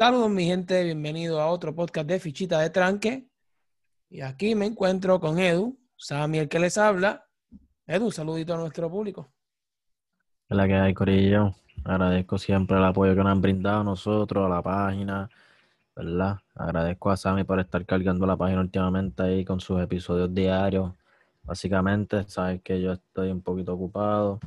Saludos mi gente, bienvenido a otro podcast de Fichita de Tranque. Y aquí me encuentro con Edu, Sammy el que les habla. Edu, saludito a nuestro público. La que hay, Corillo. Agradezco siempre el apoyo que nos han brindado a nosotros, a la página, ¿verdad? Agradezco a Sammy por estar cargando la página últimamente ahí con sus episodios diarios. Básicamente, sabes que yo estoy un poquito ocupado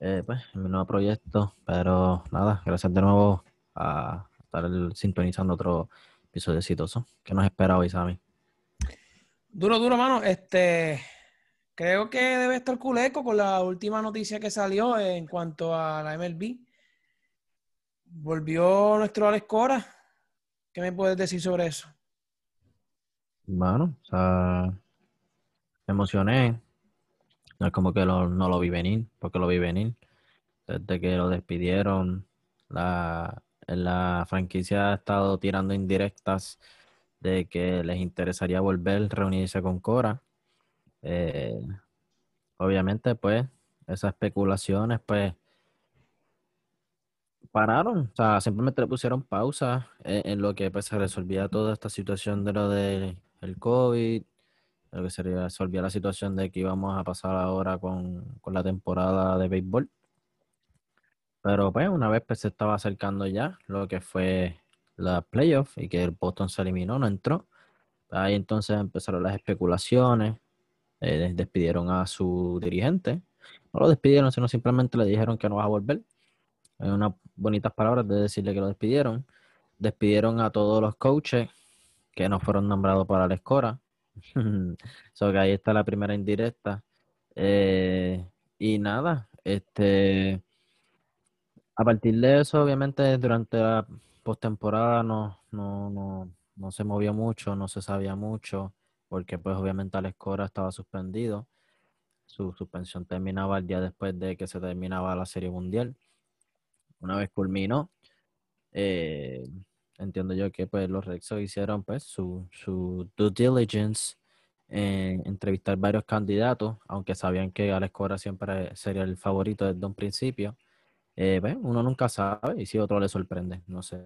eh, pues, en mi nuevo proyecto, pero nada, gracias de nuevo a estar sintonizando otro episodio exitoso. ¿Qué nos espera hoy, Sammy? Duro, duro, mano. Este, creo que debe estar culeco con la última noticia que salió en cuanto a la MLB. Volvió nuestro Alex Cora. ¿Qué me puedes decir sobre eso? Bueno, o sea, me emocioné. No es como que no lo vi venir, porque lo vi venir. Desde que lo despidieron, la, la franquicia ha estado tirando indirectas de que les interesaría volver a reunirse con Cora. Eh, obviamente, pues, esas especulaciones, pues, pararon. O sea, simplemente le pusieron pausa en, lo que pues, se resolvía toda esta situación de lo del COVID, lo que se resolvía la situación de que íbamos a pasar ahora con, con la temporada de béisbol. Pero pues una vez pues, se estaba acercando ya lo que fue la playoff y que el Boston se eliminó, no entró. Ahí entonces empezaron las especulaciones, eh, despidieron a su dirigente. No lo despidieron, sino simplemente le dijeron que no va a volver. Hay unas bonitas palabras de decirle que lo despidieron. Despidieron a todos los coaches que no fueron nombrados para la escora. so que ahí está la primera indirecta. Eh, y nada, este a partir de eso, obviamente, durante la postemporada no, no, no, no se movió mucho, no se sabía mucho, porque pues obviamente Alex Cora estaba suspendido. Su suspensión terminaba el día después de que se terminaba la Serie Mundial. Una vez culminó, eh, entiendo yo que pues los Red hicieron pues su, su due diligence en entrevistar varios candidatos, aunque sabían que Alex Cora siempre sería el favorito desde un principio. Eh, pues, uno nunca sabe y si otro le sorprende, no sé.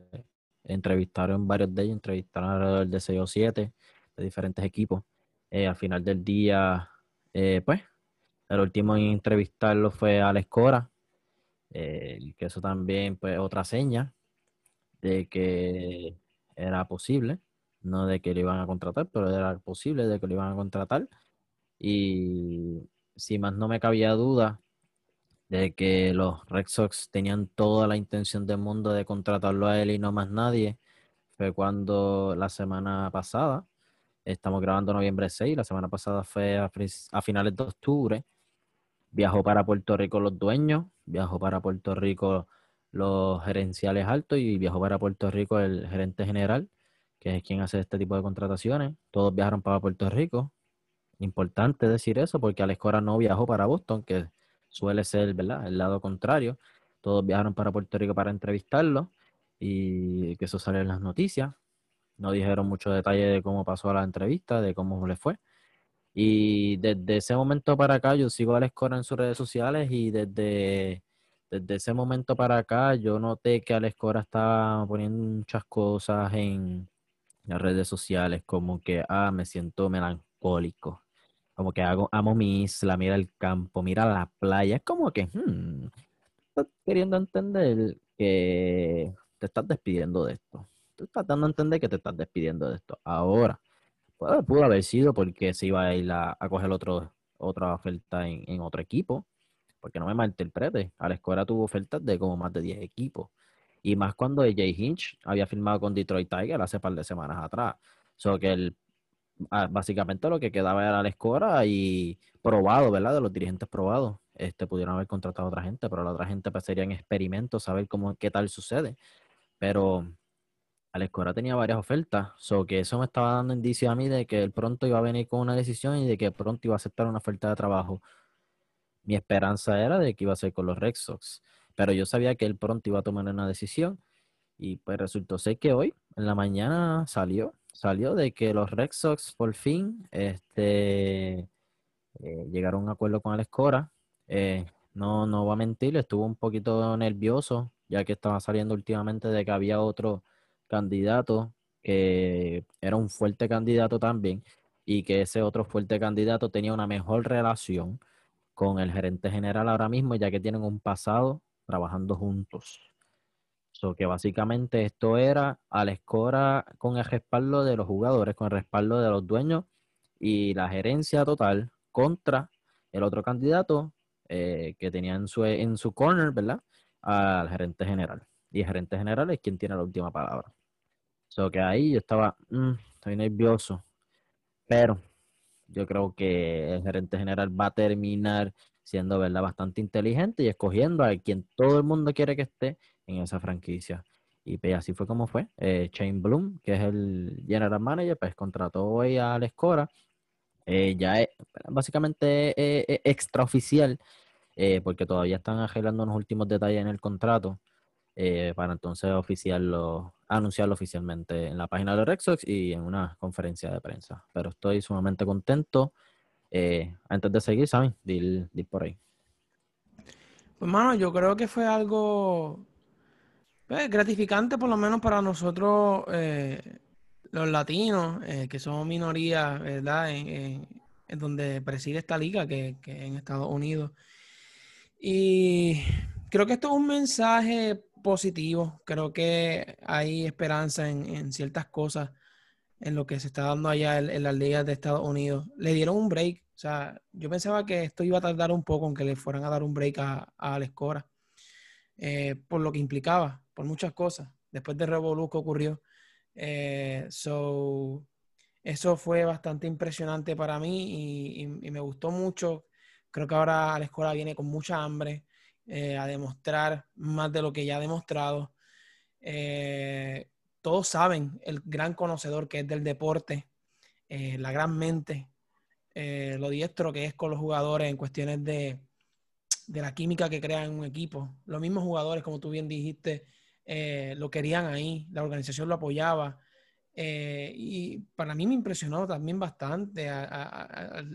Entrevistaron varios de ellos, entrevistaron alrededor de 6 o 7 de diferentes equipos. Eh, al final del día, eh, pues, el último en entrevistarlo fue Alex Cora, que eso también, pues, otra seña de que era posible, no de que lo iban a contratar, pero era posible de que lo iban a contratar. Y si más no me cabía duda, de que los Red Sox tenían toda la intención del mundo de contratarlo a él y no más nadie, fue cuando la semana pasada, estamos grabando noviembre 6, la semana pasada fue a, finales de octubre, viajó para Puerto Rico los dueños, viajó para Puerto Rico los gerenciales altos y viajó para Puerto Rico el gerente general, que es quien hace este tipo de contrataciones. Todos viajaron para Puerto Rico. Importante decir eso porque Alex Cora no viajó para Boston, que suele ser, ¿verdad? El lado contrario. Todos viajaron para Puerto Rico para entrevistarlo y que eso sale en las noticias. No dijeron mucho detalle de cómo pasó la entrevista, de cómo le fue. Y desde ese momento para acá, yo sigo a Alex Cora en sus redes sociales y desde, desde ese momento para acá, yo noté que Alex Cora estaba poniendo muchas cosas en las redes sociales, como que, ah, me siento melancólico como que hago, amo mi isla, mira el campo, mira la playa. Es como que, hmm, estás queriendo entender que te estás despidiendo de esto. Tú estás dando a entender que te estás despidiendo de esto. Ahora, pudo, haber sido porque se iba a ir a, coger otro, otra oferta en, otro equipo. Porque no me malinterprete, a la escuela tuvo ofertas de como más de 10 equipos. Y más cuando Jay Hinch había firmado con Detroit Tiger hace par de semanas atrás. So que el básicamente lo que quedaba era la escora y probado, ¿verdad? De los dirigentes probados. Este, pudieron haber contratado a otra gente, pero la otra gente pues, en experimentos, saber cómo, qué tal sucede. Pero Escora tenía varias ofertas, so que eso me estaba dando indicio a mí de que él pronto iba a venir con una decisión y de que pronto iba a aceptar una oferta de trabajo. Mi esperanza era de que iba a ser con los Red Sox, pero yo sabía que él pronto iba a tomar una decisión y pues resultó ser que hoy, en la mañana, salió salió de que los Red Sox por fin este, eh, llegaron a un acuerdo con Alex Cora. Eh, no, no va a mentir, estuvo un poquito nervioso, ya que estaba saliendo últimamente de que había otro candidato que era un fuerte candidato también y que ese otro fuerte candidato tenía una mejor relación con el gerente general ahora mismo, ya que tienen un pasado trabajando juntos. So que básicamente esto era a la escora con el respaldo de los jugadores, con el respaldo de los dueños y la gerencia total contra el otro candidato eh, que tenía en su, en su corner, ¿verdad? Al gerente general. Y el gerente general es quien tiene la última palabra. So que ahí yo estaba, mm, estoy nervioso. Pero yo creo que el gerente general va a terminar siendo, ¿verdad? Bastante inteligente y escogiendo a quien todo el mundo quiere que esté en esa franquicia. Y pues así fue como fue. Eh, Shane Bloom, que es el general manager, pues contrató a Alex Cora. Eh, ya es básicamente eh, extraoficial, eh, porque todavía están arreglando unos últimos detalles en el contrato para entonces oficiarlo, anunciarlo oficialmente en la página de Red Sox y en una conferencia de prensa. Pero estoy sumamente contento. antes de seguir, ¿saben? Dil, por ahí. Pues, mano, yo creo que fue algo pues, gratificante, por lo menos para nosotros, eh, los latinos, eh, que somos minoría, ¿verdad? En, donde preside esta liga, que, que en Estados Unidos. Y creo que esto es un mensaje positivo. Creo que hay esperanza en, ciertas cosas en lo que se está dando allá en, las ligas de Estados Unidos. Le dieron un break. O sea, yo pensaba que esto iba a tardar un poco en que le fueran a dar un break a, a Alex Cora, eh, por lo que implicaba, por muchas cosas. Después de Revolu que ocurrió. Eh, so, eso fue bastante impresionante para mí y, me gustó mucho. Creo que ahora la escuela viene con mucha hambre eh, a demostrar más de lo que ya ha demostrado. Eh, todos saben el gran conocedor que es del deporte, la gran mente, lo diestro que es con los jugadores en cuestiones de, de la química que crea en un equipo. Los mismos jugadores, como tú bien dijiste, eh, lo querían ahí, la organización lo apoyaba. Eh, y para mí me impresionó también bastante al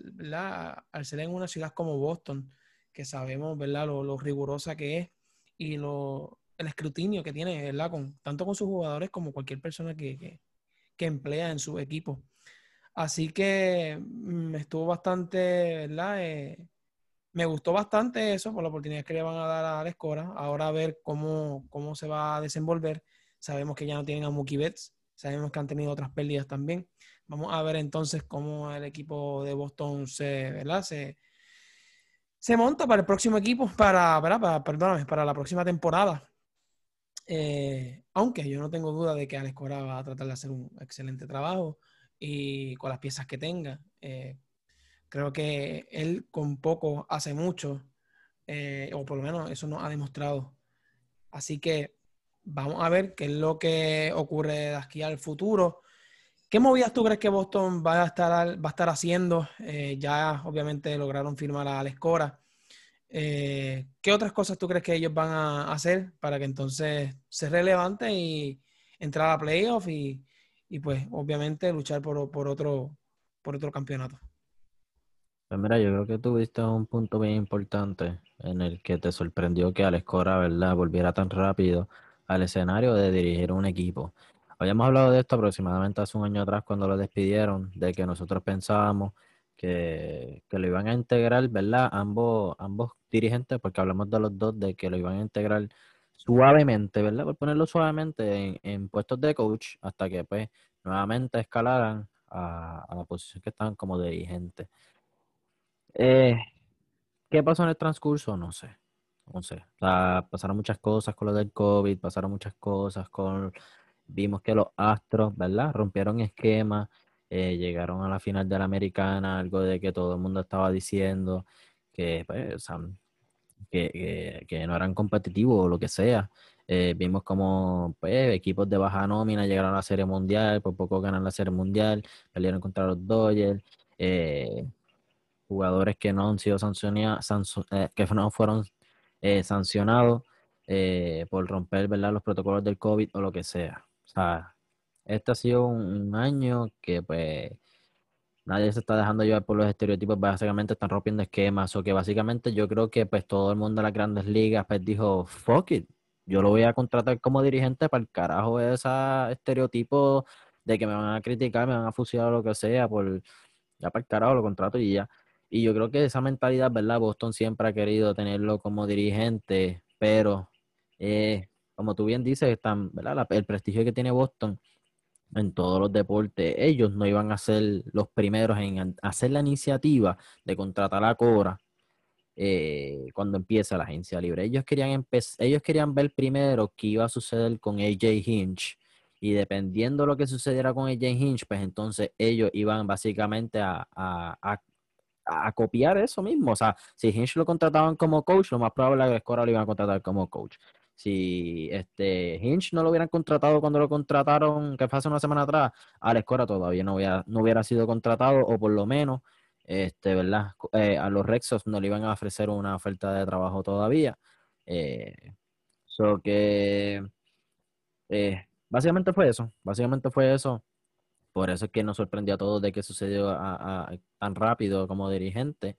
ser en una ciudad como Boston, que sabemos ¿verdad? Lo, rigurosa que es y lo, el escrutinio que tiene, ¿verdad? Con, tanto con sus jugadores como cualquier persona que, que, emplea en su equipo. Así que me mm, estuvo bastante, ¿verdad? Eh, me gustó bastante eso por la oportunidad que le van a dar a la escora. Ahora a ver cómo, cómo se va a desenvolver. Sabemos que ya no tienen a Mookie Betts. Sabemos que han tenido otras pérdidas también. Vamos a ver entonces cómo el equipo de Boston se, ¿verdad? se, se monta para el próximo equipo, para, para, perdóname, para la próxima temporada. Eh, aunque yo no tengo duda de que Alex Cora va a tratar de hacer un excelente trabajo y con las piezas que tenga. Eh, Creo que él con poco hace mucho, eh, o por lo menos eso nos ha demostrado. Así que vamos a ver qué es lo que ocurre de aquí al futuro. ¿Qué movidas tú crees que Boston va a estar, va a estar haciendo? Eh, ya obviamente lograron firmar a Alex Cora. Eh, ¿Qué otras cosas tú crees que ellos van a hacer para que entonces se relevante y entrar a playoff y, y pues obviamente luchar por, por, otro, por otro campeonato? Pues mira, yo creo que tuviste un punto bien importante en el que te sorprendió que Alex Cora, ¿verdad?, volviera tan rápido al escenario de dirigir un equipo. Habíamos hablado de esto aproximadamente hace un año atrás cuando lo despidieron, de que nosotros pensábamos que, que lo iban a integrar, ¿verdad? Ambos, ambos dirigentes, porque hablamos de los dos, de que lo iban a integrar suavemente, ¿verdad? Por ponerlo suavemente en, en puestos de coach hasta que pues nuevamente escalaran a, a la posición que estaban como dirigentes. Eh, ¿Qué pasó en el transcurso? No sé. No sé. pasaron muchas cosas con lo del COVID, pasaron muchas cosas con... Vimos que los Astros, ¿verdad? Rompieron esquemas, eh, llegaron a la final de la Americana, algo de que todo el mundo estaba diciendo que, pues, que, no eran competitivos o lo que sea. Eh, vimos como pues, equipos de baja nómina llegaron a la Serie Mundial, por poco ganan la Serie Mundial, perdieron contra los Dodgers. Eh, jugadores que no han sido sancionados, eh, que no fueron eh, sancionados eh, por romper los protocolos del COVID o lo que sea. O sea, este ha sido un, año que pues nadie se está dejando llevar por los estereotipos, básicamente están rompiendo esquemas o que básicamente yo creo que pues todo el mundo de las grandes ligas pues dijo, fuck it, yo lo voy a contratar como dirigente para el carajo ese estereotipo de que me van a criticar, me van a fusilar o lo que sea, por ya para el carajo lo contrato y ya. Y yo creo que esa mentalidad, ¿verdad? Boston siempre ha querido tenerlo como dirigente, pero eh, como tú bien dices, están, ¿verdad? el prestigio que tiene Boston en todos los deportes, ellos no iban a ser los primeros en hacer la iniciativa de contratar a Cora eh, cuando empieza la agencia libre. Ellos querían, ellos querían ver primero qué iba a suceder con AJ Hinch y dependiendo de lo que sucediera con AJ Hinch, pues entonces ellos iban básicamente a, copiar eso mismo. O sea, si Hinch lo contrataban como coach, lo más probable es que Cora lo iban a contratar como coach si este Hinch no lo hubieran contratado cuando lo contrataron, que fue hace una semana atrás, Alex Cora todavía no hubiera, no hubiera sido contratado, o por lo menos, este, ¿verdad? Eh, a los Rexos no le iban a ofrecer una oferta de trabajo todavía. Eh, que eh, básicamente fue eso, básicamente fue eso. Por eso es que nos sorprendió a todos de que sucedió tan rápido como dirigente.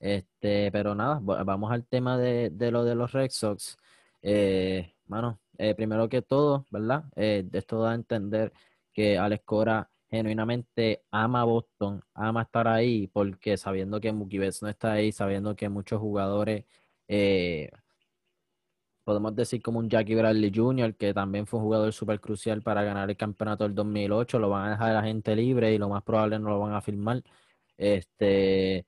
Este, pero nada, vamos al tema de, de lo de los Red Sox. Eh, mano, eh, primero que todo, ¿verdad? Eh, esto da a entender que Alex Cora genuinamente ama Boston, ama estar ahí, porque sabiendo que Mookie Betts no está ahí, sabiendo que muchos jugadores, eh, podemos decir como un Jackie Bradley Jr., que también fue un jugador súper crucial para ganar el campeonato del 2008, lo van a dejar a la gente libre y lo más probable no lo van a firmar. Este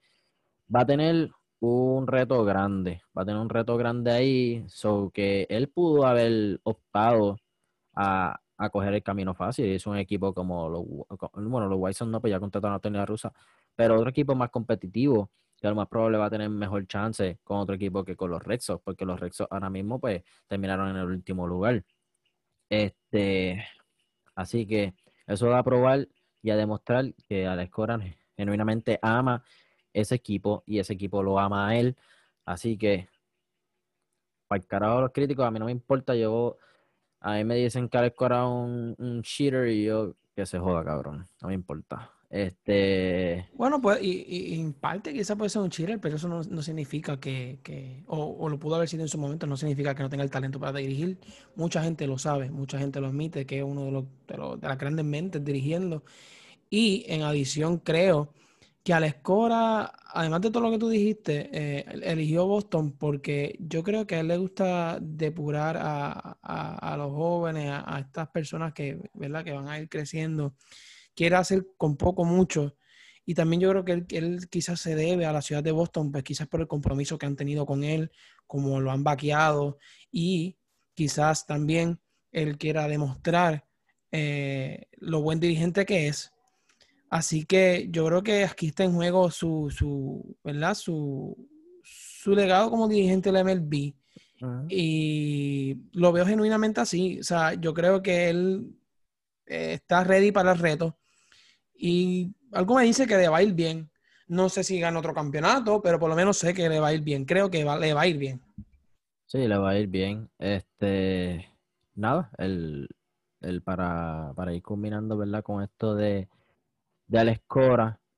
va a tener un reto grande, va a tener un reto grande ahí, so que él pudo haber optado a, a coger el camino fácil. Es un equipo como los, bueno, los White no, pues ya contrataron a Tony Rusa, pero otro equipo más competitivo, que a lo más probable va a tener mejor chance con otro equipo que con los Red Sox, porque los Red Sox ahora mismo pues terminaron en el último lugar. Este, así que eso va a probar y a demostrar que Alex Cora genuinamente ama ese equipo y ese equipo lo ama a él. Así que, para el carajo los críticos, a mí no me importa. Yo, a mí me dicen que Alex Cora es un cheater y yo, que se joda, cabrón. No me importa. Este. Bueno, pues, y, en parte quizá puede ser un cheater, pero eso no, significa que, que o, lo pudo haber sido en su momento, no significa que no tenga el talento para dirigir. Mucha gente lo sabe, mucha gente lo admite, que es uno de, los, de, los, de las grandes mentes dirigiendo. Y en adición, creo que Alex Cora, además de todo lo que tú dijiste, eh, eligió Boston porque yo creo que a él le gusta depurar a, los jóvenes, a, estas personas que, ¿verdad? que van a ir creciendo. Quiere hacer con poco mucho. Y también yo creo que él, quizás se debe a la ciudad de Boston, pues quizás por el compromiso que han tenido con él, como lo han vaqueado, y quizás también él quiera demostrar eh, lo buen dirigente que es Así que yo creo que aquí está en juego su, su ¿verdad? Su, su legado como dirigente del MLB. Y lo veo genuinamente así. O sea, yo creo que él eh, está ready para el reto. Y algo me dice que le va a ir bien. No sé si gana otro campeonato, pero por lo menos sé que le va a ir bien. Creo que le va a ir bien. Sí, le va a ir bien. Este, nada, el, el para, para ir combinando, ¿verdad? Con esto de, de Alex.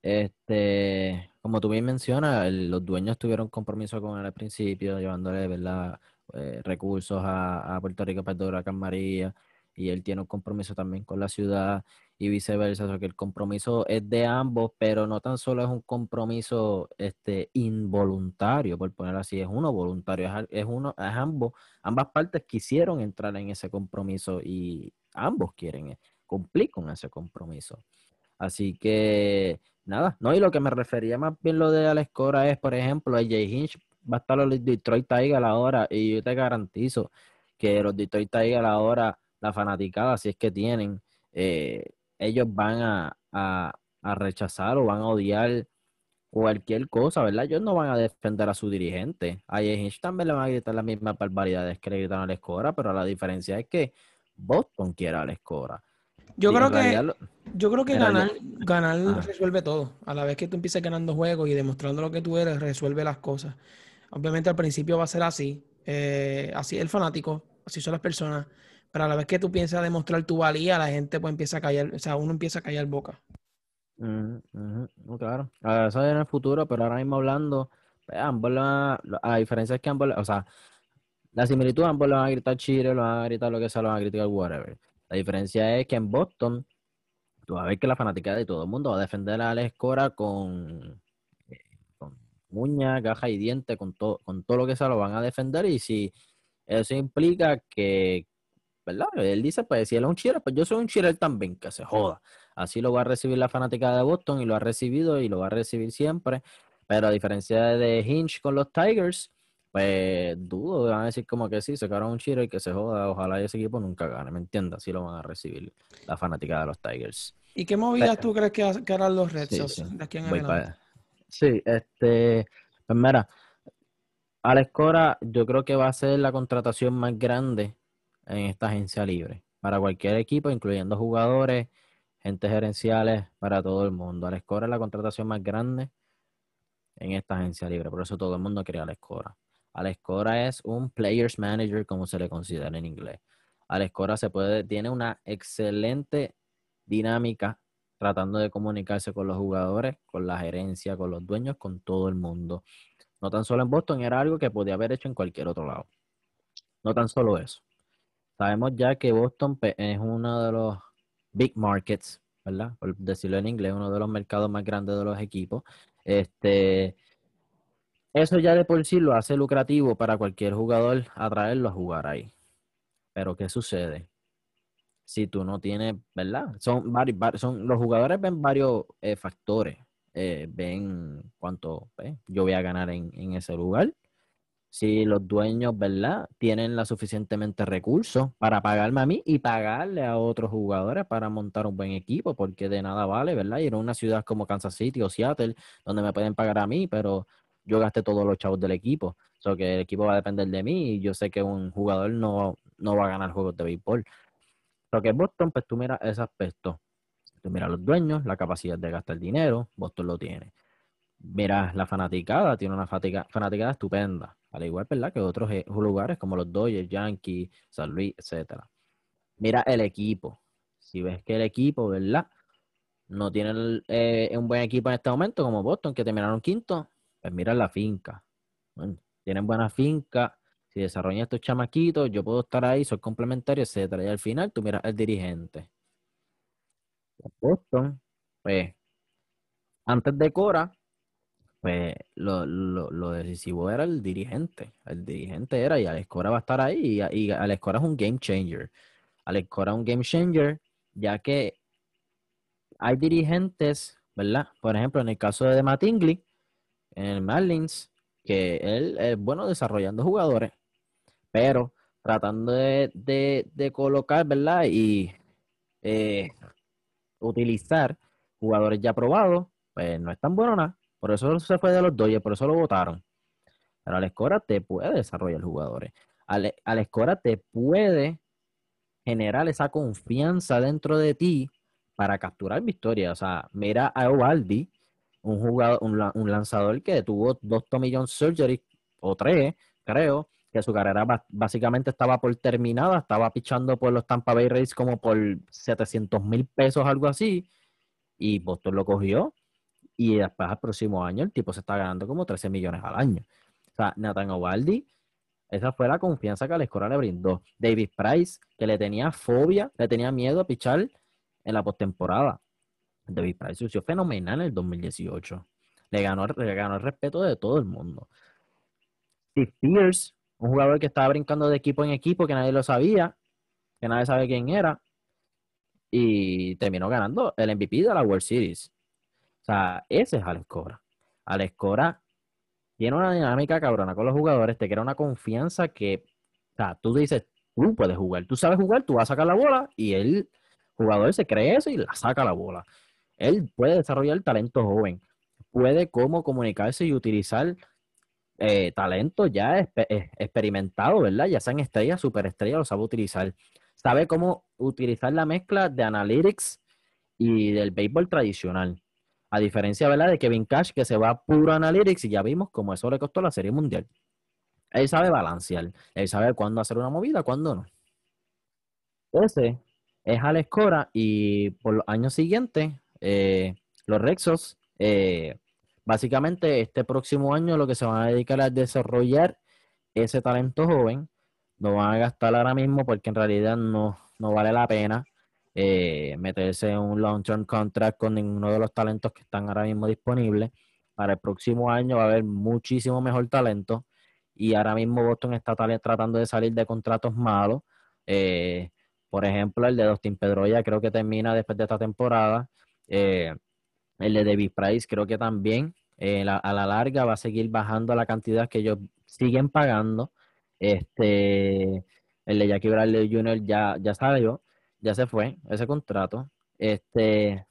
Este, como tú bien mencionas, los dueños tuvieron compromiso con él al principio, llevándole ¿verdad? Eh, recursos a, Puerto Rico para el María, y él tiene un compromiso también con la ciudad y viceversa, o sea que el compromiso es de ambos, pero no tan solo es un compromiso este, involuntario, por ponerlo así, es uno voluntario, es, uno, es ambos, ambas partes quisieron entrar en ese compromiso y ambos quieren cumplir con ese compromiso. Así que nada, no, y lo que me refería más bien lo de Alex Cora es, por ejemplo, a Jay Hinch va a estar los Detroit Tigers ahora y yo te garantizo que los Detroit Tigers ahora, la fanaticada, si es que tienen, eh, ellos van a, a, rechazar o van a odiar cualquier cosa, ¿verdad? Ellos no van a defender a su dirigente. A Hinch también le van a gritar las mismas barbaridades que le gritan a Alex Cora, pero la diferencia es que Boston quiere a Cora. Yo creo que, yo creo que ganar, ganar ah. resuelve todo. A la vez que tú empieces ganando juegos y demostrando lo que tú eres, resuelve las cosas. Obviamente al principio va a ser así. Eh, así es el fanático, así son las personas. Pero a la vez que tú piensas demostrar tu valía, la gente pues empieza a callar, o sea, uno empieza a callar boca. claro. A eso en el futuro, pero ahora mismo hablando, pues, ambos, la, diferencia es que ambos, o sea, La similitud, ambos le van a gritar chile, lo van a gritar lo que sea, lo van a gritar whatever. La diferencia es que en Boston, tú vas a ver que la fanática de todo el mundo va a defender a Alex Cora con, eh, con uñas, gajas y dientes, con, todo con todo lo que sea, lo van a defender. Y si eso implica que, ¿verdad? Él dice, pues si él es un cheater, pues yo soy un cheater también, que se joda. Así lo va a recibir la fanática de Boston y lo ha recibido y lo va a recibir siempre. Pero a diferencia de Hinch con los Tigers, pues dudo, van a decir como que sí, se quedaron un cheater y que se joda, ojalá ese equipo nunca gane, ¿me entiendes? Así lo van a recibir la fanática de los Tigers. ¿Y qué movidas tú crees que, harán los Red Sox sí, de aquí en adelante? Sí, este, pues mira, Alex Cora yo creo que va a ser la contratación más grande en esta agencia libre para cualquier equipo, incluyendo jugadores, gente gerenciales, para todo el mundo. Alex Cora es la contratación más grande en esta agencia libre, por eso todo el mundo quiere a Alex Cora. Alex es un players manager, como se le considera en inglés. Alex Cora se puede, tiene una excelente dinámica tratando de comunicarse con los jugadores, con la gerencia, con los dueños, con todo el mundo. No tan solo en Boston, era algo que podía haber hecho en cualquier otro lado. No tan solo eso. Sabemos ya que Boston es uno de los big markets, ¿verdad? Por decirlo en inglés, uno de los mercados más grandes de los equipos. Este, eso ya de por sí lo hace lucrativo para cualquier jugador atraerlo a jugar ahí. Pero ¿qué sucede? Si tú no tienes, ¿verdad? Son varios, son, los jugadores ven varios eh, factores. Eh, ven cuánto pues, yo voy a ganar en, ese lugar. Si los dueños, ¿verdad? Tienen la suficientemente recursos para pagarme a mí y pagarle a otros jugadores para montar un buen equipo, porque de nada vale, ¿verdad? Ir a una ciudad como Kansas City o Seattle, donde me pueden pagar a mí, pero yo gasté todos los chavos del equipo. O sea, que el equipo va a depender de mí y yo sé que un jugador no, no va a ganar juegos de béisbol. Pero que Boston, pues tú miras ese aspecto. Tú miras los dueños, la capacidad de gastar dinero, Boston lo tiene. Mira, la fanaticada, tiene una fanaticada estupenda. Al igual, ¿verdad? Que otros eh, lugares como los Dodgers, Yankees, San Luis, etcétera. Mira el equipo. Si ves que el equipo, ¿verdad? No tiene eh, un buen equipo en este momento, como Boston, que terminaron quinto, pues mira la finca. tienen buena finca. Si desarrollan estos chamaquitos, yo puedo estar ahí, soy complementario, etcétera. Y al final tú miras el dirigente. Boston, pues, antes de Cora, pues lo, decisivo era el dirigente. El dirigente era, y Alex Cora va a estar ahí, y, y Alex Cora es un game changer. Alex Cora es un game changer, ya que hay dirigentes, ¿verdad? Por ejemplo, en el caso de Matt Ingley, en el Marlins, que él es bueno desarrollando jugadores, pero tratando de, colocar, ¿verdad? Y eh, utilizar jugadores ya probados, pues no es tan bueno nada. Por eso se fue de los Dodgers, por eso lo votaron. Pero Alex te puede desarrollar jugadores. Ale, Alex Cora te puede generar esa confianza dentro de ti para capturar victorias. O sea, mira a Ovaldi, un jugador, un, lanzador que tuvo dos Tommy John Surgery o tres, creo, que su carrera básicamente estaba por terminada, estaba pichando por los Tampa Bay Rays como por 700 mil pesos, algo así, y Boston lo cogió, y después al próximo año el tipo se está ganando como 13 millones al año. O sea, Nathan Ovaldi, esa fue la confianza que escuela le brindó. David Price, que le tenía fobia, le tenía miedo a pichar en la postemporada. David Price lució fenomenal en el 2018. Le ganó, le ganó el respeto de todo el mundo. Steve Pierce, un jugador que estaba brincando de equipo en equipo, que nadie lo sabía, que nadie sabe quién era, y terminó ganando el MVP de la World Series. O sea, ese es Alex Cora. Alex Cora tiene una dinámica cabrona con los jugadores, te crea una confianza que, o sea, tú dices, tú puedes jugar, tú sabes jugar, tú vas a sacar la bola y el jugador se cree eso y la saca la bola él puede desarrollar talento joven, puede cómo comunicarse y utilizar eh, talento ya eh, experimentado, ¿verdad? Ya sean estrellas, superestrellas, lo sabe utilizar. Sabe cómo utilizar la mezcla de analytics y del béisbol tradicional. A diferencia, ¿verdad? De Kevin Cash, que se va puro analytics y ya vimos cómo eso le costó la Serie Mundial. Él sabe balancear, él sabe cuándo hacer una movida, cuándo no. Ese es Alex Cora y por los años siguientes eh, los Rexos, eh, básicamente este próximo año lo que se van a dedicar a desarrollar ese talento joven lo van a gastar ahora mismo porque en realidad no, no vale la pena eh, meterse en un long-term contract con ninguno de los talentos que están ahora mismo disponibles. Para el próximo año va a haber muchísimo mejor talento y ahora mismo Boston está tratando de salir de contratos malos. Eh, por ejemplo, el de Dustin Pedroya creo que termina después de esta temporada. Eh, el de David Price creo que también a la larga va a seguir bajando la cantidad que ellos siguen pagando. Este, el de Jackie Bradley Jr. ya, ya salió, ya se fue ese contrato. Este,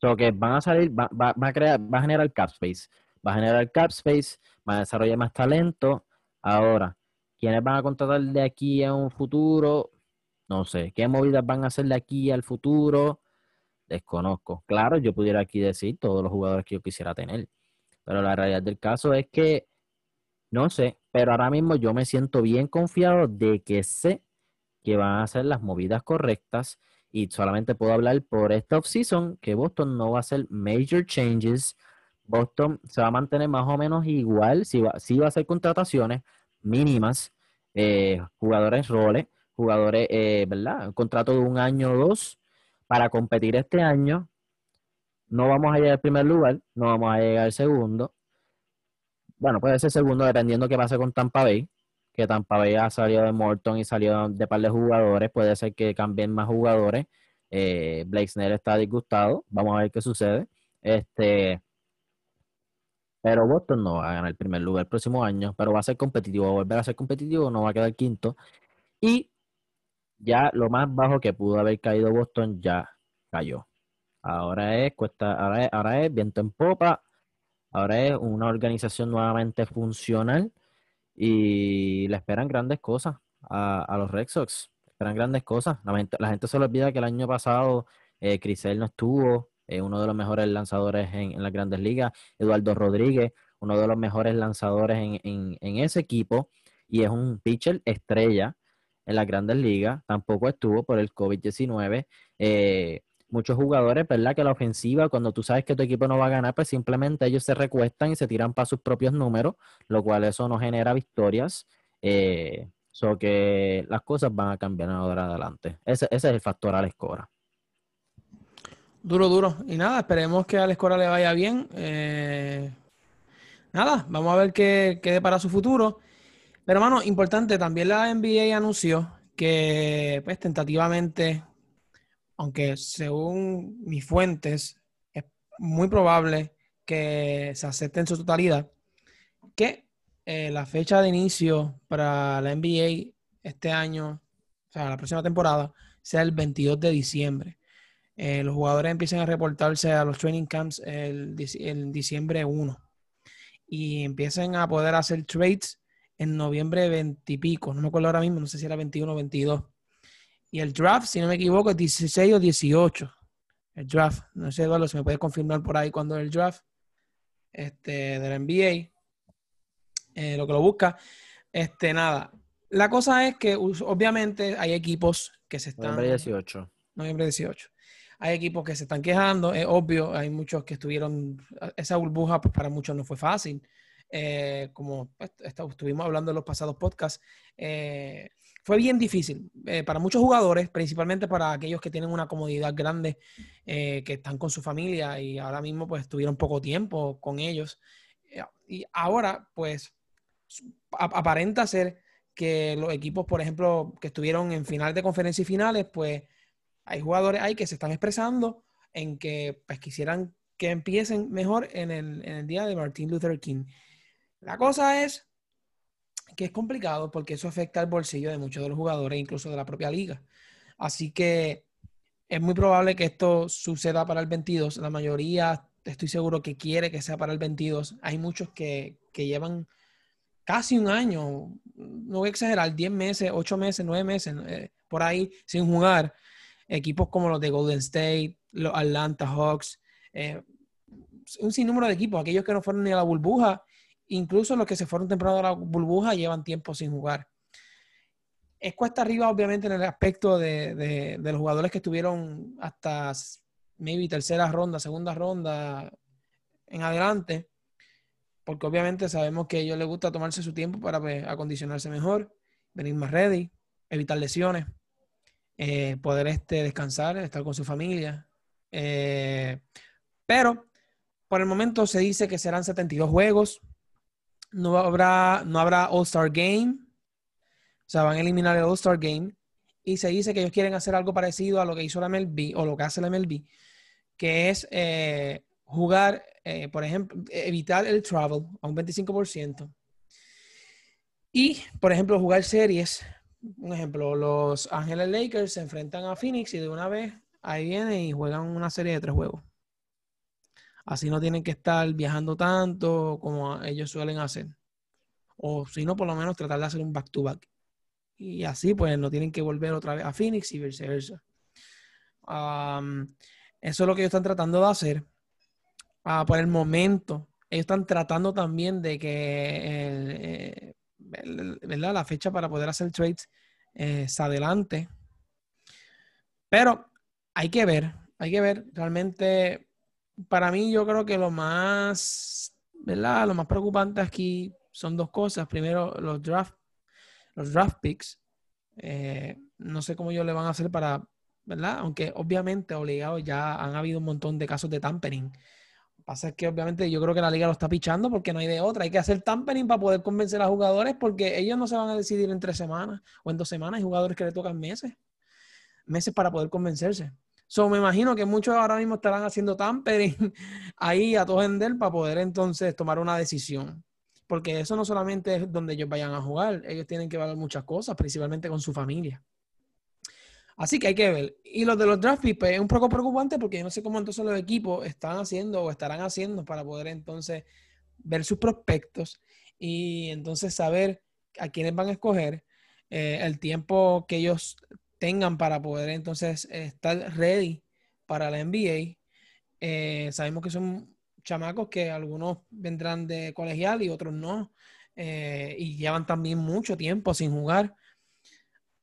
so que van a salir, va, va, a crear, va a generar cap space, va a generar cap space, va a desarrollar más talento. Ahora, ¿quiénes van a contratar de aquí a un futuro? No sé. ¿Qué movidas van a hacer de aquí al futuro? Desconozco. Claro, yo pudiera aquí decir todos los jugadores que yo quisiera tener. Pero la realidad del caso es que no sé, pero ahora mismo yo me siento bien confiado de que sé que van a hacer las movidas correctas y solamente puedo hablar por esta offseason que Boston no va a hacer major changes. Boston se va a mantener más o menos igual, si va, va a hacer contrataciones mínimas, eh, jugadores roles, jugadores, eh, ¿verdad? Un contrato de un año o dos para competir este año. No vamos a llegar al primer lugar, no vamos a llegar al segundo, bueno, puede ser segundo dependiendo qué pase con Tampa Bay, que Tampa Bay ha salido de Morton y salió de par de jugadores, puede ser que cambien más jugadores. Eh, Blake Snell está disgustado, vamos a ver qué sucede. Este, pero Boston no va a ganar el primer lugar el próximo año, pero va a ser competitivo, va a volver a ser competitivo, no va a quedar quinto. Y ya lo más bajo que pudo haber caído Boston ya cayó. Ahora es cuesta, ahora ahora es viento en popa, Ahora es una organización nuevamente funcional y le esperan grandes cosas a, los Red Sox. Esperan grandes cosas. La gente, se le olvida que el año pasado eh, Crisel no estuvo, eh, uno de los mejores lanzadores en, las grandes ligas. Eduardo Rodríguez, uno de los mejores lanzadores en, en ese equipo. Y es un pitcher estrella en las grandes ligas. Tampoco estuvo por el COVID-19. Eh, muchos jugadores, ¿verdad? Que la ofensiva, cuando tú sabes que tu equipo no va a ganar, pues simplemente ellos se recuestan y se tiran para sus propios números, lo cual eso no genera victorias. Eh, que las cosas van a cambiar ahora adelante. Ese, es el factor a la escora. Duro, duro. Y nada, esperemos que a escora le vaya bien. Eh, nada, vamos a ver qué quede para su futuro. Pero, hermano, importante, también la NBA anunció que, pues, tentativamente aunque según mis fuentes es muy probable que se acepte en su totalidad, que eh, la fecha de inicio para la NBA este año, o sea, la próxima temporada, sea el 22 de diciembre. Eh, los jugadores empiezan a reportarse a los training camps el, diciembre 1 y empiezan a poder hacer trades en noviembre 20 y pico, no me acuerdo ahora mismo, no sé si era 21 o 22. Y el draft, si no me equivoco, es 16 o 18. El draft. No sé, Eduardo, si me puedes confirmar por ahí cuando es el draft este, de la NBA. Eh, lo que lo busca. Este, nada. La cosa es que obviamente hay equipos que se están... Noviembre 18. Noviembre 18. Hay equipos que se están quejando, es obvio, hay muchos que estuvieron, esa burbuja pues para muchos no fue fácil, eh, como estuvimos hablando en los pasados podcasts, eh, fue bien difícil eh, para muchos jugadores, principalmente para aquellos que tienen una comodidad grande, que están con su familia y ahora mismo pues tuvieron poco tiempo con ellos. Y ahora pues aparenta ser que los equipos, por ejemplo, que estuvieron en final de conferencia y finales, pues hay jugadores ahí que se están expresando en que pues quisieran que empiecen mejor en el día de Martin Luther King. La cosa es que es complicado porque eso afecta al bolsillo de muchos de los jugadores, incluso de la propia liga. Así que es muy probable que esto suceda para el 22. La mayoría, estoy seguro que quiere que sea para el 22. Hay muchos que, llevan casi un año, no voy a exagerar, 10 meses, 8 meses, 9 meses, eh, por ahí sin jugar. Equipos como los de Golden State, los Atlanta Hawks, eh, un sinnúmero de equipos, aquellos que no fueron ni a la burbuja Incluso los que se fueron temprano a la burbuja llevan tiempo sin jugar. Es cuesta arriba, obviamente, en el aspecto de, los jugadores que estuvieron hasta maybe tercera ronda, segunda ronda en adelante, porque obviamente sabemos que a ellos les gusta tomarse su tiempo para pues, acondicionarse mejor venir más ready, evitar lesiones, eh, poder este, descansar, estar con su familia. Eh, pero por el momento se dice que serán 72 juegos. No habrá, no habrá All-Star Game. O sea, van a eliminar el All-Star Game. Y se dice que ellos quieren hacer algo parecido a lo que hizo la MLB o lo que hace la MLB, que es eh, jugar, por ejemplo, evitar el travel a un 25%. Y, por ejemplo, jugar series un ejemplo, los Ángeles Lakers se enfrentan a Phoenix y de una vez ahí vienen y juegan una serie de tres juegos. Así no tienen que estar viajando tanto como ellos suelen hacer. O si no, por lo menos tratar de hacer un back-to-back. Y así, pues, no tienen que volver otra vez a Phoenix y viceversa. eso es lo que ellos están tratando de hacer. Ah, por el momento, ellos están tratando también de que eh, ¿verdad? La fecha para poder hacer trades eh, adelante. Pero hay que ver, hay que ver. Realmente, para mí, yo creo que lo más, ¿verdad? Lo más preocupante aquí son dos cosas. Primero, los draft, los draft picks. Eh, no sé cómo ellos le van a hacer para, ¿verdad? Aunque obviamente obligados ya han habido un montón de casos de tampering Pasa que obviamente yo creo que la liga lo está pichando porque no hay de otra. Hay que hacer tampering para poder convencer a jugadores porque ellos no se van a decidir en tres semanas o en dos semanas. Hay jugadores que le tocan meses. Meses para poder convencerse. So, me imagino que muchos ahora mismo estarán haciendo tampering ahí a todo ender para poder entonces tomar una decisión. Porque eso no solamente es donde ellos vayan a jugar, ellos tienen que ver muchas cosas, principalmente con su familia. Así que hay que ver. Y los de los draft picks pues, es un poco preocupante porque yo no sé cómo entonces los equipos están haciendo o estarán haciendo para poder entonces ver sus prospectos y entonces saber a quiénes van a escoger, eh, el tiempo que ellos tengan para poder entonces estar ready para la NBA. Eh, sabemos que son chamacos que algunos vendrán de colegial y otros no, eh, y llevan también mucho tiempo sin jugar.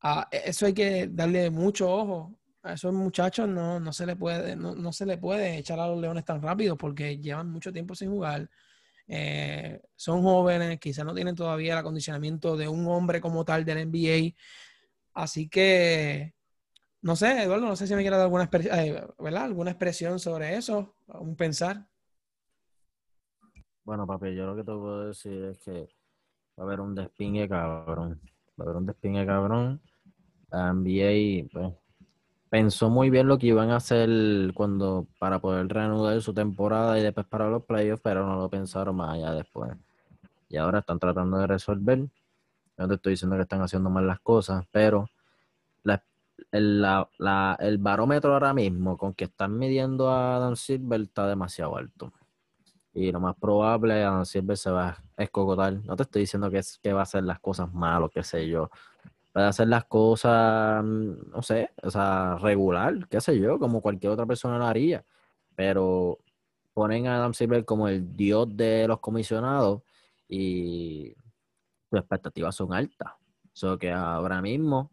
Ah, e, eso hay que darle mucho ojo. A esos muchachos no, no, se le puede, no, se le puede echar a los leones tan rápido porque llevan mucho tiempo sin jugar. Eh, son jóvenes, quizás no tienen todavía el acondicionamiento de un hombre como tal del NBA. Así que, no sé, Eduardo, no sé si me quiere dar alguna, eh, alguna expresión sobre eso, un pensar. Bueno, papi, yo lo que te puedo decir es que va a haber un despingue cabrón. Va a haber un despingue cabrón NBA pues, pensó muy bien lo que iban a hacer cuando para poder reanudar su temporada y después para los playoffs, pero no lo pensaron más allá después. Y ahora están tratando de resolver. No te estoy diciendo que están haciendo mal las cosas, pero el, barómetro ahora mismo con que están midiendo a Dan Silver está demasiado alto. Y lo más probable, Dan Silver se va a escocotar. No te estoy diciendo que, que va a hacer las cosas mal o qué sé yo puede hacer las cosas, no sé, o sea, regular, qué sé yo, como cualquier otra persona lo haría. Pero ponen a Adam Silver como el dios de los comisionados y sus expectativas son altas. So que ahora mismo,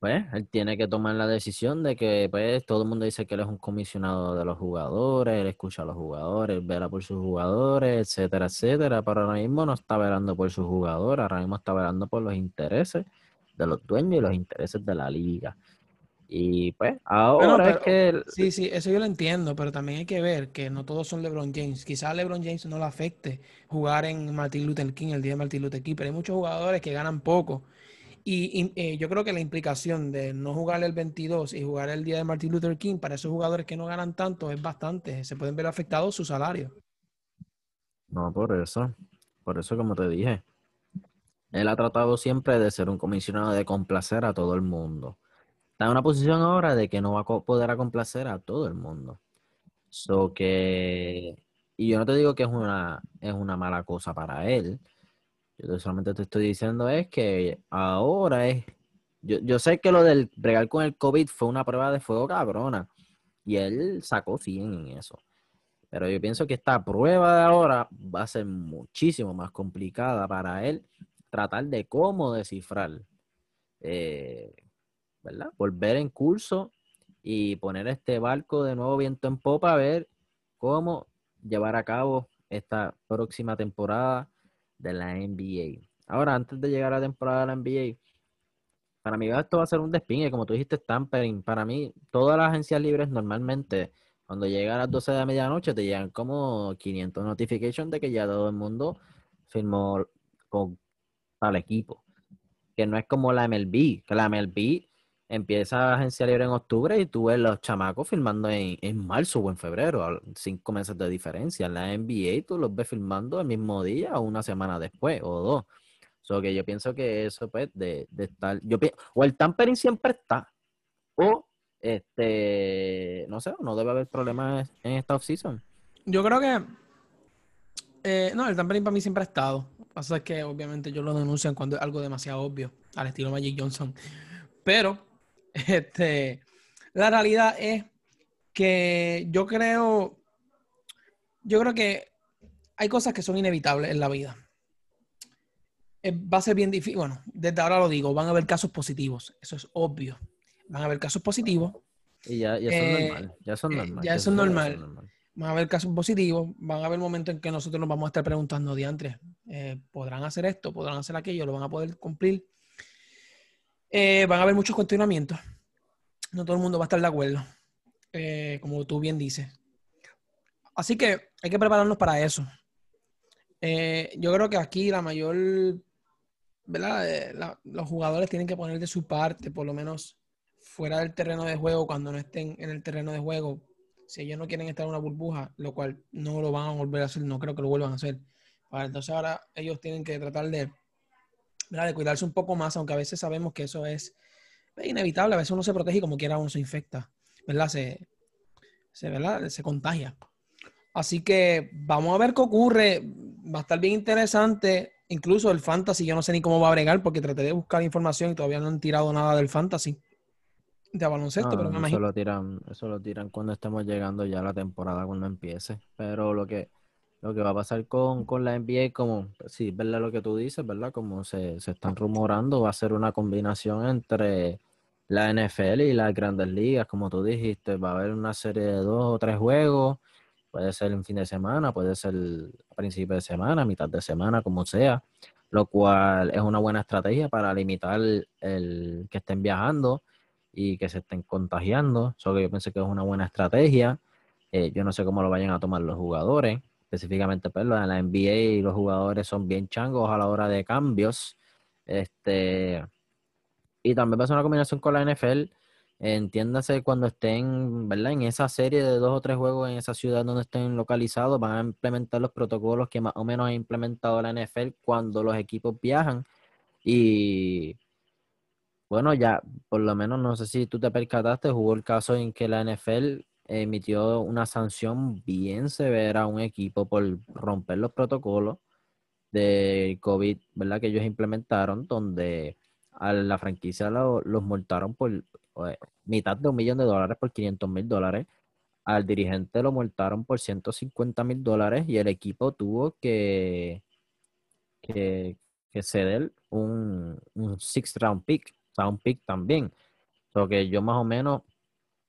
pues, él tiene que tomar la decisión de que, pues, todo el mundo dice que él es un comisionado de los jugadores, él escucha a los jugadores, vela por sus jugadores, etcétera, etcétera. Pero ahora mismo no está velando por sus jugadores, ahora mismo está velando por los intereses de los dueños y los intereses de la liga. Y pues, ahora es que. Sí, sí, eso yo lo entiendo, pero también hay que ver que no todos son LeBron James. Quizás a LeBron James no le afecte jugar en Martin Luther King, el día de Martin Luther King, pero hay muchos jugadores que ganan poco. Y, eh, yo creo que la implicación de no jugar el 22 y jugar el día de Martin Luther King para esos jugadores que no ganan tanto es bastante. Se pueden ver afectados su salario. No, por eso. Por eso, como te dije, él ha tratado siempre de ser un comisionado de complacer a todo el mundo. Está en una posición ahora de que no va a poder complacer a todo el mundo. So que, y yo no te digo que es una, es una mala cosa para él. Yo solamente te estoy diciendo es que ahora es. Yo, yo sé que lo del bregar con el COVID fue una prueba de fuego cabrona. Y él sacó 100 en eso. Pero yo pienso que esta prueba de ahora va a ser muchísimo más complicada para él tratar de cómo descifrar, eh, Volver en curso y poner este barco de nuevo viento en popa a ver cómo llevar a cabo esta próxima temporada de la NBA. Ahora, antes de llegar a la temporada de la NBA, para mí esto va a ser un despingue, como tú dijiste, tampering. Para mí, todas las agencias libres normalmente, cuando llega a las 12 de la medianoche, te llegan como 500 notifications de que ya todo el mundo firmó con tal equipo. Que no es como la MLB, que la MLB empieza agencia libre en octubre y tú ves los chamacos filmando en, marzo o en febrero, cinco meses de diferencia. En la NBA tú los ves filmando el mismo día o una semana después o dos. So que yo pienso que eso pues de, de estar, yo o el tampering siempre está, o este, no sé, no debe haber problemas en esta offseason. Yo creo que eh, no, el tampering para mí siempre ha estado. Pasa es que obviamente ellos lo denuncian cuando es algo demasiado obvio, al estilo Magic Johnson. Pero este, la realidad es que yo creo, yo creo que hay cosas que son inevitables en la vida. Eh, va a ser bien difícil, bueno, desde ahora lo digo, van a haber casos positivos, eso es obvio. Van a haber casos positivos. Y ya, ya son eh, normal, ya son eh, normal. ya, son normal. Van a haber casos positivos, van a haber momentos en que nosotros nos vamos a estar preguntando, diantres, ¿podrán hacer esto? ¿Podrán hacer aquello? ¿Lo van a poder cumplir? Eh, van a haber muchos cuestionamientos. No todo el mundo va a estar de acuerdo, eh, como tú bien dices. Así que hay que prepararnos para eso. Eh, yo creo que aquí la mayor, ¿verdad? los jugadores tienen que poner de su parte, por lo menos fuera del terreno de juego, cuando no estén en el terreno de juego. Si ellos no quieren estar en una burbuja, lo cual no lo van a volver a hacer, no creo que lo vuelvan a hacer. entonces ahora ellos tienen que tratar de de cuidarse un poco más, aunque a veces sabemos que eso es inevitable, a veces uno se protege y como quiera uno se infecta, ¿verdad? Se, se, se contagia. Así que vamos a ver qué ocurre, va a estar bien interesante, incluso el fantasy, yo no sé ni cómo va a bregar porque traté de buscar información y todavía no han tirado nada del fantasy de baloncesto, pero me imagino. Eso lo, tiran, eso lo tiran cuando estemos llegando ya a la temporada, cuando empiece. Pero lo que, lo que va a pasar con, la NBA, como, sí, ¿verdad? Lo que tú dices, ¿verdad? Como se, están rumorando, va a ser una combinación entre la NFL y las grandes ligas, como tú dijiste, va a haber una serie de dos o tres juegos, puede ser en fin de semana, puede ser principio de semana, mitad de semana, como sea, lo cual es una buena estrategia para limitar el, que estén viajando y que se estén contagiando. Eso que yo pensé que es una buena estrategia. Eh, yo no sé cómo lo vayan a tomar los jugadores específicamente pues, en la NBA los jugadores son bien changos a la hora de cambios. Este, y también va a ser una combinación con la NFL. Entiéndase cuando estén, ¿verdad? En esa serie de dos o tres juegos en esa ciudad donde estén localizados, van a implementar los protocolos que más o menos ha implementado la NFL cuando los equipos viajan. Y bueno, ya, por lo menos, no sé si tú te percataste, jugó el caso en que la NFL emitió una sanción bien severa a un equipo por romper los protocolos de COVID, ¿verdad? Que ellos implementaron, donde a la franquicia los multaron por eh, mitad de un millón de dólares por 500 mil dólares. Al dirigente lo multaron por 150 mil dólares y el equipo tuvo que, que, ceder un, un six round pick, un pick también. Porque yo más o menos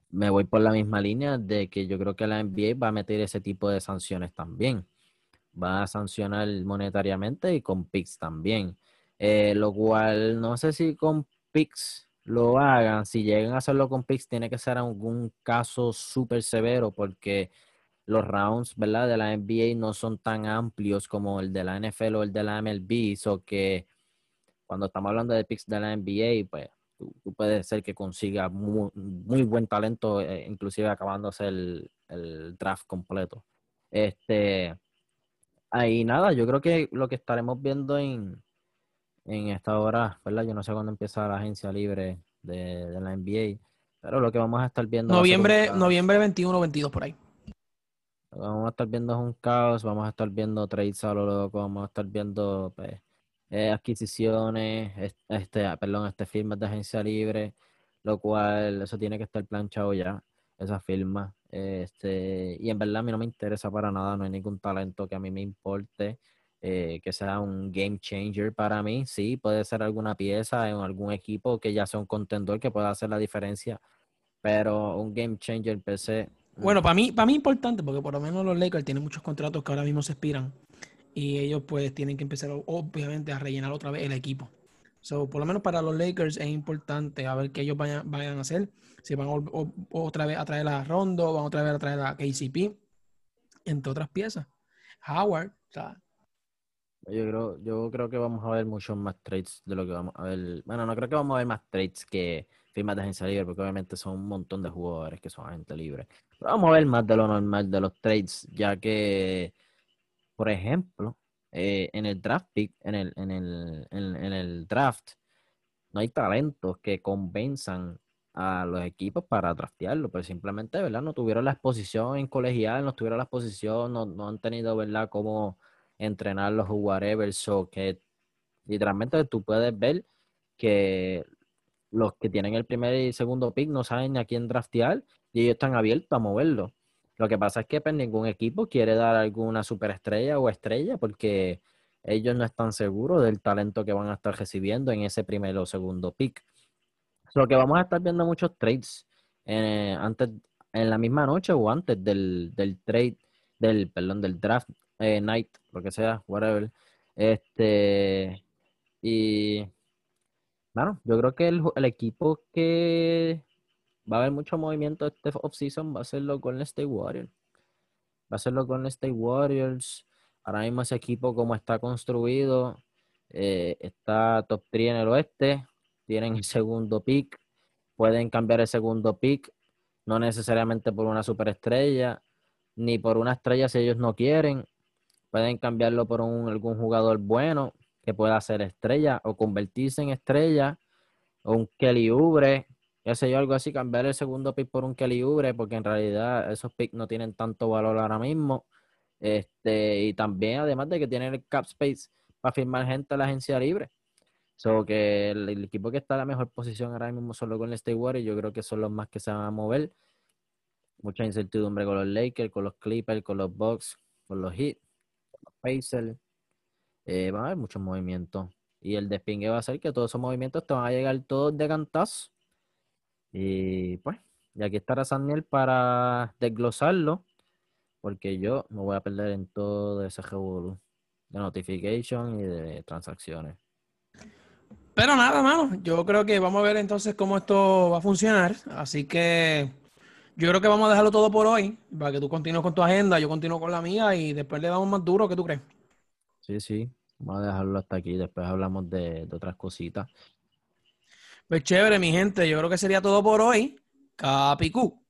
me voy por la misma línea de que yo creo que la NBA va a meter ese tipo de sanciones también. Va a sancionar monetariamente y con PIX también. Eh, lo cual no sé si con PIX lo hagan. Si llegan a hacerlo con PIX, tiene que ser algún caso súper severo porque los rounds ¿verdad? de la NBA no son tan amplios como el de la NFL o el de la MLB. So que cuando estamos hablando de PIX de la NBA, pues tú, puedes ser que consiga muy, buen talento, eh, inclusive acabándose el, el draft completo. Este, ahí nada, yo creo que lo que estaremos viendo en, en esta hora, ¿verdad? Yo no sé cuándo empieza la agencia libre de, la NBA, pero lo que vamos a estar viendo... Noviembre, noviembre 21 o 22 por ahí. Lo que vamos a estar viendo es un caos, vamos a estar viendo trades a lo loco, vamos a estar viendo pues, eh, adquisiciones, este, ah, perdón, este firmas de agencia libre, lo cual eso tiene que estar planchado ya, esa firma. Este, y en verdad a mí no me interesa para nada, no hay ningún talento que a mí me importe, eh, que sea un game changer para mí. Sí, puede ser alguna pieza en algún equipo que ya sea un contendor que pueda hacer la diferencia, pero un game changer per se. Bueno, para mí, para mí importante, porque por lo menos los Lakers tienen muchos contratos que ahora mismo se expiran y ellos pues tienen que empezar obviamente a rellenar otra vez el equipo. So, por lo menos para los Lakers es importante a ver qué ellos vayan, vayan a hacer. Si van otra vez a traer a Rondo, van otra vez a traer a KCP, entre otras piezas. Howard, o sea, yo creo, yo creo que vamos a ver muchos más trades de lo que vamos a ver. Bueno, no creo que vamos a ver más trades que firmas de agencia libre, porque obviamente son un montón de jugadores que son agentes libres. Pero vamos a ver más de lo normal de los trades, ya que, por ejemplo, eh, en el draft pick, en el, en el, en, el draft, no hay talentos que convenzan a los equipos para draftearlo, pero simplemente, ¿verdad? No tuvieron la exposición en colegial, no tuvieron la exposición, no, no han tenido, ¿verdad? Como entrenarlos o whatever. So que literalmente tú puedes ver que los que tienen el primer y segundo pick no saben a quién draftear y ellos están abiertos a moverlo. Lo que pasa es que pues, ningún equipo quiere dar alguna superestrella o estrella porque ellos no están seguros del talento que van a estar recibiendo en ese primer o segundo pick. Lo que vamos a estar viendo muchos trades eh, antes, en la misma noche o antes del, del trade, del, perdón, del draft eh, night, lo que sea, whatever. Este, y bueno, yo creo que el equipo que va a haber mucho movimiento este off-season va a ser los Golden State Warriors. Va a ser los Golden State Warriors. Ahora mismo ese equipo como está construido, eh, está top 3 en el oeste, tienen el segundo pick, pueden cambiar el segundo pick, no necesariamente por una superestrella, ni por una estrella si ellos no quieren. Pueden cambiarlo por un, algún jugador bueno que pueda ser estrella o convertirse en estrella o un Kelly Ubre, ya sé yo, algo así, cambiar el segundo pick por un Kelly Ubre, porque en realidad esos picks no tienen tanto valor ahora mismo. Este, y también, además de que tienen el cap space para firmar gente a la agencia libre. So que el, equipo que está en la mejor posición ahora mismo solo con el State Warriors, yo creo que son los más que se van a mover. Mucha incertidumbre con los Lakers, con los Clippers, con los Bucks, con los Heat. Pacers, eh, va a haber muchos movimientos. Y el despingue va a ser que todos esos movimientos te van a llegar todos de cantazo. Y pues, y aquí estará Saniel para desglosarlo, porque yo me voy a perder en todo ese revolú de notification y de transacciones. Pero nada, mano, yo creo que vamos a ver entonces cómo esto va a funcionar. Así que yo creo que vamos a dejarlo todo por hoy, para que tú continúes con tu agenda, yo continúo con la mía y después le damos más duro, ¿qué tú crees? Sí, sí, vamos a dejarlo hasta aquí, después hablamos de, otras cositas. Pues chévere, mi gente, yo creo que sería todo por hoy. Capicú.